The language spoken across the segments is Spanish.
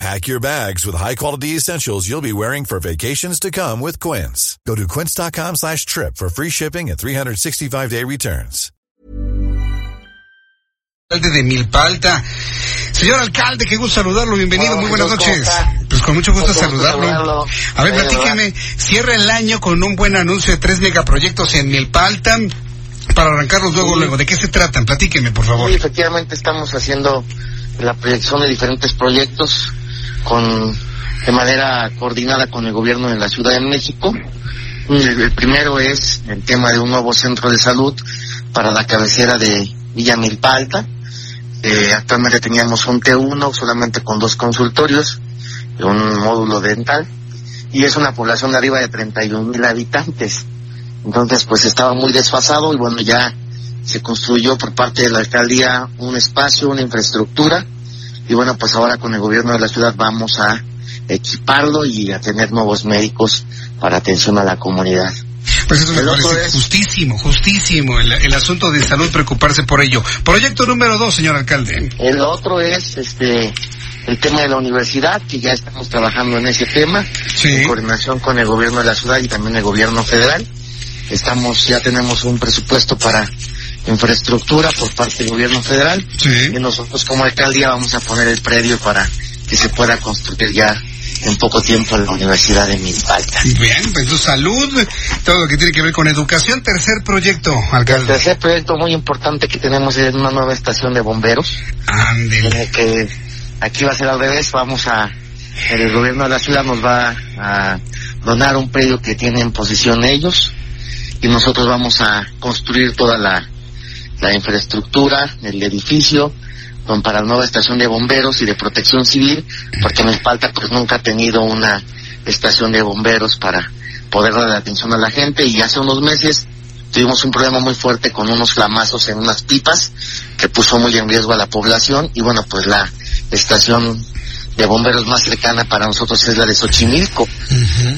Pack your bags with high-quality essentials you'll be wearing for vacations to come with Quince. Go to quince.com slash trip for free shipping and 365-day returns. Alcalde de Milpalta. Señor alcalde, qué gusto saludarlo. Bienvenido, muy buenas noches. Pues con mucho gusto saludarlo. A ver, platíqueme, cierra el año con un buen anuncio de tres megaproyectos en Milpalta para arrancarlos luego, luego. ¿De qué se tratan? Platíqueme, por favor. Sí, efectivamente estamos haciendo la proyección de diferentes proyectos con de manera coordinada con el gobierno de la Ciudad de México. El, el primero es el tema de un nuevo centro de salud para la cabecera de Villa Milpalta. Eh, actualmente teníamos un T1 solamente con dos consultorios y un módulo dental y es una población de arriba de 31 mil habitantes. Entonces pues estaba muy desfasado y bueno ya se construyó por parte de la alcaldía un espacio, una infraestructura y bueno pues ahora con el gobierno de la ciudad vamos a equiparlo y a tener nuevos médicos para atención a la comunidad. Pues eso me El parece es- justísimo, justísimo, el, el asunto de salud, preocuparse por ello. Proyecto número dos, señor alcalde. El otro es este el tema de la universidad, que ya estamos trabajando en ese tema, Sí. en coordinación con el gobierno de la ciudad y también el gobierno federal. Estamos, ya tenemos un presupuesto para infraestructura por parte del gobierno federal Sí. y nosotros como alcaldía vamos a poner el predio para que se pueda construir ya en poco tiempo la Universidad de Milpalta. Bien, pues salud, todo lo que tiene que ver con educación. Tercer proyecto, El alcalde. tercer proyecto muy importante que tenemos es una nueva estación de bomberos. en Ándele. el que aquí va a ser al revés, vamos a, el gobierno de la ciudad nos va a donar un predio que tienen en posesión ellos y nosotros vamos a construir toda la, la infraestructura, el edificio, con, para la nueva estación de bomberos y de protección civil, porque me falta pues nunca ha tenido una estación de bomberos para poder dar atención a la gente. Y hace unos meses tuvimos un problema muy fuerte con unos flamazos en unas pipas que puso muy en riesgo a la población. Y bueno pues la estación de bomberos más cercana para nosotros es la de Xochimilco.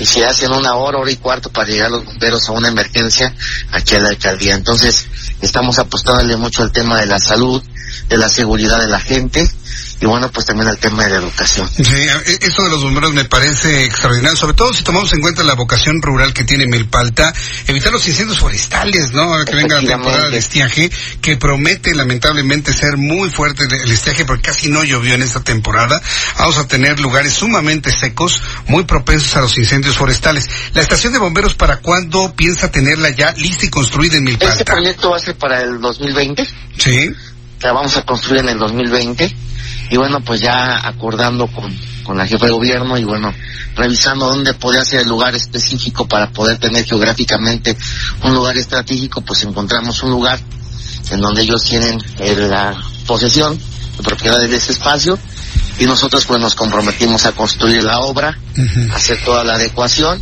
Y se hacen una hora, hora y cuarto para llegar los bomberos a una emergencia aquí a la alcaldía. Entonces estamos apostándole mucho al tema de la salud, de la seguridad de la gente y bueno pues también al tema de la educación. Sí, e- eso de los bomberos me parece extraordinario, sobre todo si tomamos en cuenta la vocación rural que tiene Milpalta, evitar los incendios forestales, ¿no? Ahora que venga la temporada de estiaje, que promete lamentablemente ser muy fuerte el estiaje porque casi no llovió en esta temporada. Vamos a tener lugares sumamente secos, muy propensos a los incendios forestales. La estación de bomberos, ¿para cuándo piensa tenerla ya lista y construida en Este Milpalta? proyecto va a ser para el 2020. Sí, la vamos a construir en el 2020 y bueno pues ya acordando con, con la jefa de gobierno y bueno revisando dónde podría ser el lugar específico para poder tener geográficamente un lugar estratégico pues encontramos un lugar en donde ellos tienen eh, la posesión de propiedad de ese espacio y nosotros pues nos comprometimos a construir la obra hacer toda la adecuación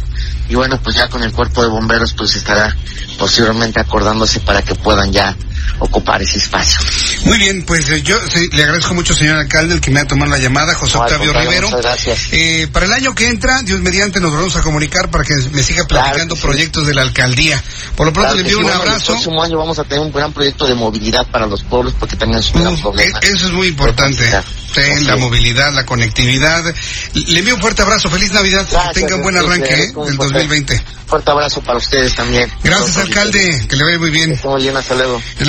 y bueno pues ya con el cuerpo de bomberos pues estará posiblemente acordándose para que puedan ya ocupar ese espacio. Muy bien, pues eh, yo sí, le agradezco mucho, señor alcalde, el que me ha tomado la llamada, José No, Octavio Rivero. muchas gracias. Eh, para el año que entra, Dios mediante, nos vamos a comunicar para que me siga platicando sí. proyectos de la alcaldía. Por lo pronto Claro le envío sí, un bueno, abrazo. El próximo año vamos a tener un gran proyecto de movilidad para los pueblos porque también es un gran Uh, problema. eh, eso es muy importante. La movilidad, la conectividad. Le envío un fuerte abrazo. Feliz Navidad. Gracias, que tenga un buen arranque eh, del fuerte- 2020. Fuerte abrazo para ustedes también. Gracias, alcalde. Que le vaya muy bien. muy bien, hasta luego. El